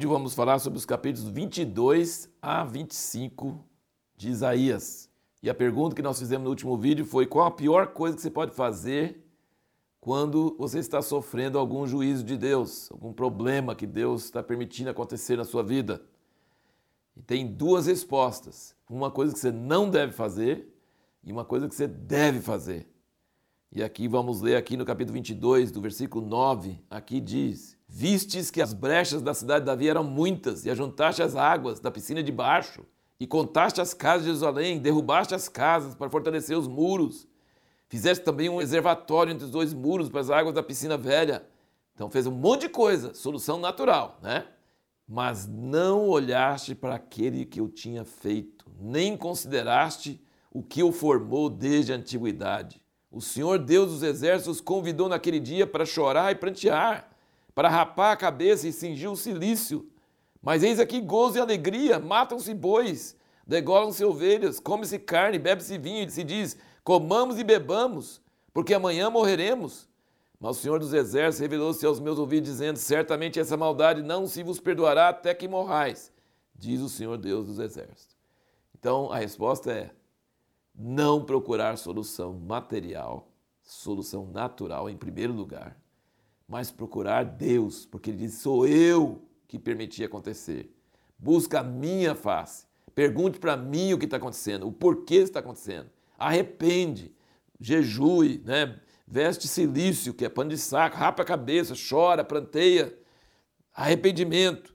vídeo vamos falar sobre os capítulos 22 a 25 de Isaías. E a pergunta que nós fizemos no último vídeo foi: qual a pior coisa que você pode fazer quando você está sofrendo algum juízo de Deus, algum problema que Deus está permitindo acontecer na sua vida? E tem duas respostas: uma coisa que você não deve fazer e uma coisa que você deve fazer. E aqui vamos ler aqui no capítulo 22, do versículo 9, aqui diz: Vistes que as brechas da cidade de Davi eram muitas, e ajuntaste as águas da piscina de baixo, e contaste as casas de Jerusalém, derrubaste as casas para fortalecer os muros. Fizeste também um reservatório entre os dois muros para as águas da piscina velha. Então fez um monte de coisa, solução natural, né? Mas não olhaste para aquele que eu tinha feito, nem consideraste o que o formou desde a antiguidade. O Senhor Deus dos Exércitos convidou naquele dia para chorar e prantear, para rapar a cabeça e cingir o silício. Mas eis aqui gozo e alegria, matam-se bois, degolam-se ovelhas, come-se carne, bebe-se vinho, e se diz: comamos e bebamos, porque amanhã morreremos. Mas o Senhor dos Exércitos revelou-se aos meus ouvidos, dizendo: Certamente essa maldade não se vos perdoará até que morrais, diz o Senhor Deus dos Exércitos. Então a resposta é: não procurar solução material, solução natural em primeiro lugar, mas procurar Deus, porque Ele diz: sou eu que permiti acontecer. Busca a minha face. Pergunte para mim o que está acontecendo, o porquê está acontecendo. Arrepende, jejue, né? veste silício, que é pano de saco, rapa a cabeça, chora, planteia. Arrependimento.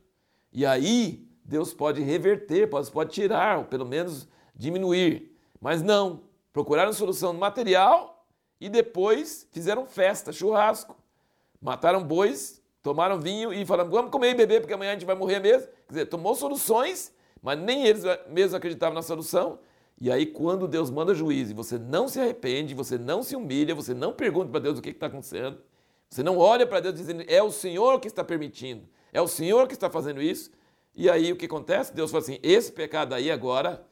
E aí Deus pode reverter, pode, pode tirar, ou pelo menos diminuir mas não, procuraram solução material e depois fizeram festa, churrasco. Mataram bois, tomaram vinho e falaram: vamos comer e beber porque amanhã a gente vai morrer mesmo. Quer dizer, tomou soluções, mas nem eles mesmos acreditavam na solução. E aí, quando Deus manda juízo e você não se arrepende, você não se humilha, você não pergunta para Deus o que está acontecendo, você não olha para Deus dizendo: é o Senhor que está permitindo, é o Senhor que está fazendo isso. E aí o que acontece? Deus fala assim: esse pecado aí agora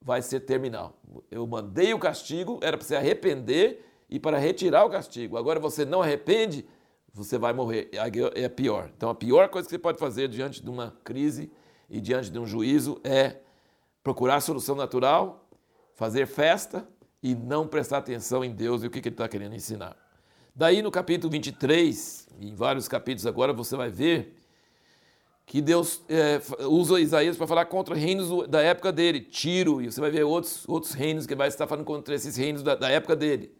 vai ser terminal. Eu mandei o castigo, era para você arrepender e para retirar o castigo. Agora você não arrepende, você vai morrer. É pior. Então a pior coisa que você pode fazer diante de uma crise e diante de um juízo é procurar solução natural, fazer festa e não prestar atenção em Deus e o que ele está querendo ensinar. Daí no capítulo 23, em vários capítulos agora, você vai ver que Deus é, usa Isaías para falar contra reinos da época dele, Tiro, e você vai ver outros, outros reinos que vai estar falando contra esses reinos da, da época dele.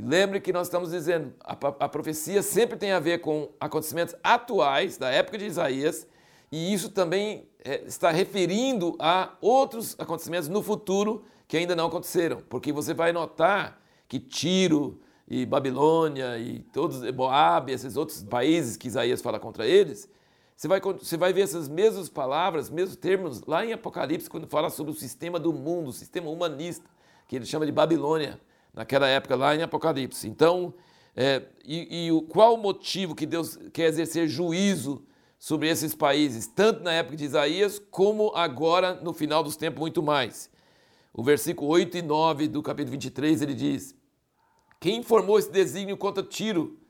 Lembre que nós estamos dizendo, a, a profecia sempre tem a ver com acontecimentos atuais da época de Isaías, e isso também é, está referindo a outros acontecimentos no futuro que ainda não aconteceram, porque você vai notar que Tiro e Babilônia e todos, Moab, esses outros países que Isaías fala contra eles, você vai, você vai ver essas mesmas palavras, mesmos termos lá em Apocalipse, quando fala sobre o sistema do mundo, o sistema humanista, que ele chama de Babilônia, naquela época lá em Apocalipse. Então, é, e, e qual o motivo que Deus quer exercer juízo sobre esses países, tanto na época de Isaías, como agora no final dos tempos, muito mais? O versículo 8 e 9 do capítulo 23 ele diz: Quem informou esse desígnio contra Tiro?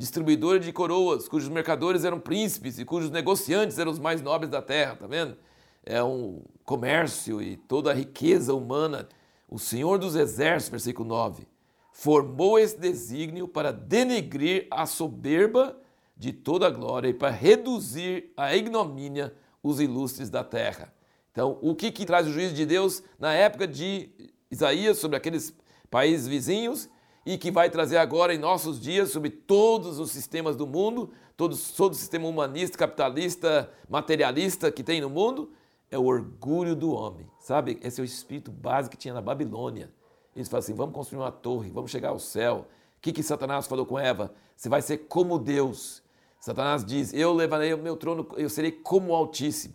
distribuidora de coroas, cujos mercadores eram príncipes e cujos negociantes eram os mais nobres da terra, tá vendo? É um comércio e toda a riqueza humana. O Senhor dos Exércitos, versículo 9, formou esse desígnio para denegrir a soberba de toda a glória e para reduzir a ignomínia os ilustres da terra. Então, o que, que traz o juízo de Deus na época de Isaías sobre aqueles países vizinhos e que vai trazer agora em nossos dias sobre todos os sistemas do mundo, todo o sistema humanista, capitalista, materialista que tem no mundo, é o orgulho do homem, sabe? Esse é o espírito básico que tinha na Babilônia. Eles falam assim: vamos construir uma torre, vamos chegar ao céu. O que, que Satanás falou com Eva? Você vai ser como Deus. Satanás diz: Eu levarei o meu trono, eu serei como o Altíssimo.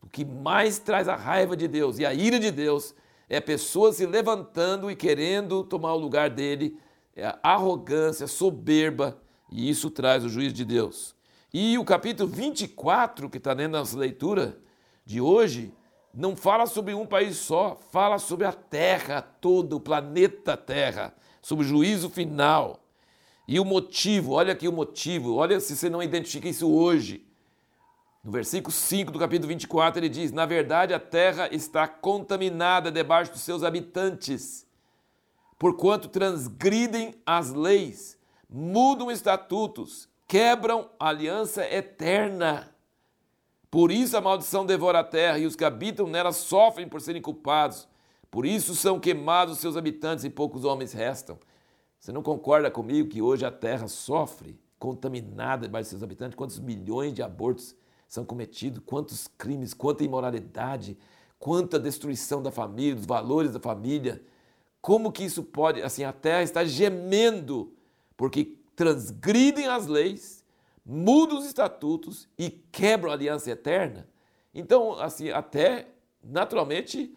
O que mais traz a raiva de Deus e a ira de Deus é pessoas se levantando e querendo tomar o lugar dele, é arrogância, soberba, e isso traz o juízo de Deus. E o capítulo 24, que está dentro da nossa leitura de hoje, não fala sobre um país só, fala sobre a Terra toda, o planeta Terra, sobre o juízo final. E o motivo, olha aqui o motivo, olha se você não identifica isso hoje. No versículo 5 do capítulo 24, ele diz: Na verdade, a terra está contaminada debaixo dos seus habitantes, porquanto transgridem as leis, mudam estatutos, quebram a aliança eterna. Por isso a maldição devora a terra e os que habitam nela sofrem por serem culpados. Por isso são queimados os seus habitantes e poucos homens restam. Você não concorda comigo que hoje a terra sofre, contaminada debaixo dos seus habitantes? Quantos milhões de abortos são cometidos, quantos crimes, quanta imoralidade, quanta destruição da família, dos valores da família. Como que isso pode, assim, a terra está gemendo, porque transgridem as leis, mudam os estatutos e quebram a aliança eterna. Então, assim, até naturalmente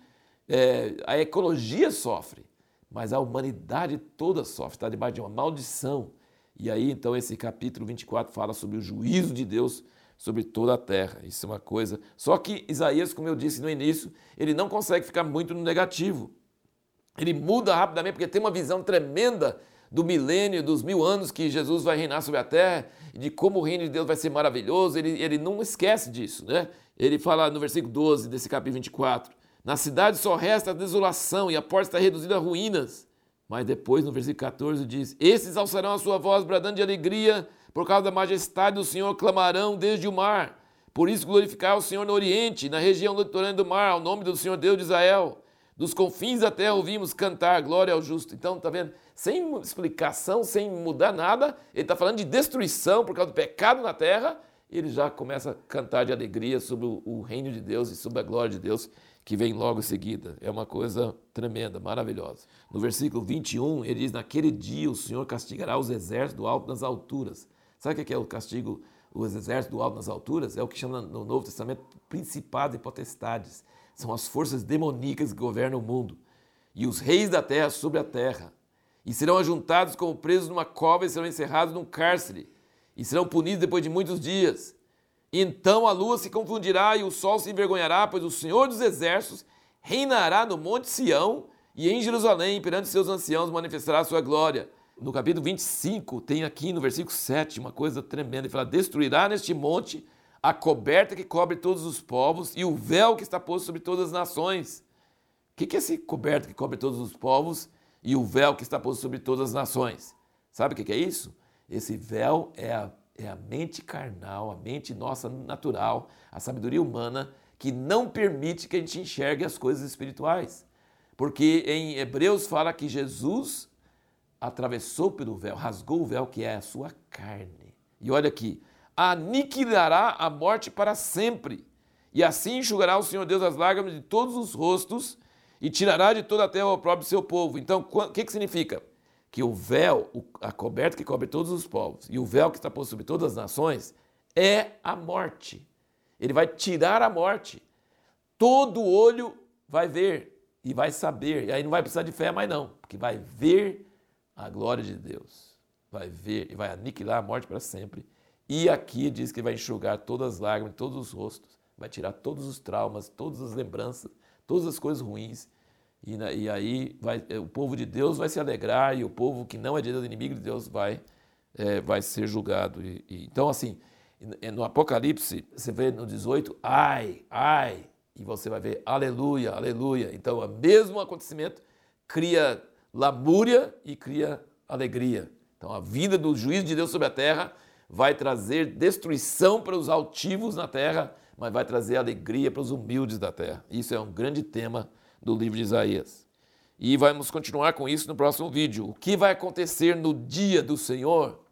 é, a ecologia sofre, mas a humanidade toda sofre, está debaixo de uma maldição. E aí, então, esse capítulo 24 fala sobre o juízo de Deus sobre toda a terra. Isso é uma coisa. Só que Isaías, como eu disse no início, ele não consegue ficar muito no negativo. Ele muda rapidamente porque tem uma visão tremenda do milênio, dos mil anos que Jesus vai reinar sobre a terra, de como o reino de Deus vai ser maravilhoso. Ele, ele não esquece disso, né? Ele fala no versículo 12 desse capítulo 24: Na cidade só resta a desolação e a porta está reduzida a ruínas. Mas depois, no versículo 14, diz: Esses alçarão a sua voz, bradando de alegria por causa da majestade do Senhor, clamarão desde o mar. Por isso glorificar o Senhor no Oriente, na região litorânea do mar, ao nome do Senhor Deus de Israel. Dos confins terra ouvimos cantar, glória ao justo. Então, tá vendo? Sem explicação, sem mudar nada, ele está falando de destruição por causa do pecado na terra, ele já começa a cantar de alegria sobre o reino de Deus e sobre a glória de Deus que vem logo em seguida. É uma coisa tremenda, maravilhosa. No versículo 21, ele diz: Naquele dia o Senhor castigará os exércitos do alto nas alturas Sabe o que é o castigo, os exércitos do alto nas alturas? É o que chama no Novo Testamento principados e potestades. São as forças demoníacas que governam o mundo. E os reis da terra sobre a terra. E serão ajuntados como presos numa cova e serão encerrados num cárcere. E serão punidos depois de muitos dias. Então a lua se confundirá e o sol se envergonhará, pois o Senhor dos exércitos reinará no monte Sião e em Jerusalém, perante seus anciãos, manifestará a sua glória no capítulo 25, tem aqui no versículo 7 uma coisa tremenda. Ele fala: Destruirá neste monte a coberta que cobre todos os povos e o véu que está posto sobre todas as nações. O que é esse coberta que cobre todos os povos e o véu que está posto sobre todas as nações? Sabe o que é isso? Esse véu é a, é a mente carnal, a mente nossa natural, a sabedoria humana que não permite que a gente enxergue as coisas espirituais. Porque em Hebreus fala que Jesus atravessou pelo véu, rasgou o véu que é a sua carne. E olha aqui, aniquilará a morte para sempre. E assim enxugará o Senhor Deus as lágrimas de todos os rostos e tirará de toda a terra o próprio seu povo. Então, o que, que significa? Que o véu, a coberta que cobre todos os povos e o véu que está posto sobre todas as nações é a morte. Ele vai tirar a morte. Todo olho vai ver e vai saber. E aí não vai precisar de fé mais não, porque vai ver a glória de Deus. Vai ver e vai aniquilar a morte para sempre. E aqui diz que vai enxugar todas as lágrimas, todos os rostos, vai tirar todos os traumas, todas as lembranças, todas as coisas ruins. E, e aí vai, o povo de Deus vai se alegrar e o povo que não é de Deus, inimigo de Deus, vai, é, vai ser julgado. E, e, então, assim, no Apocalipse, você vê no 18, ai, ai, e você vai ver aleluia, aleluia. Então, o mesmo acontecimento cria lamúria e cria alegria. Então, a vinda do juízo de Deus sobre a terra vai trazer destruição para os altivos na terra, mas vai trazer alegria para os humildes da terra. Isso é um grande tema do livro de Isaías. E vamos continuar com isso no próximo vídeo. O que vai acontecer no dia do Senhor?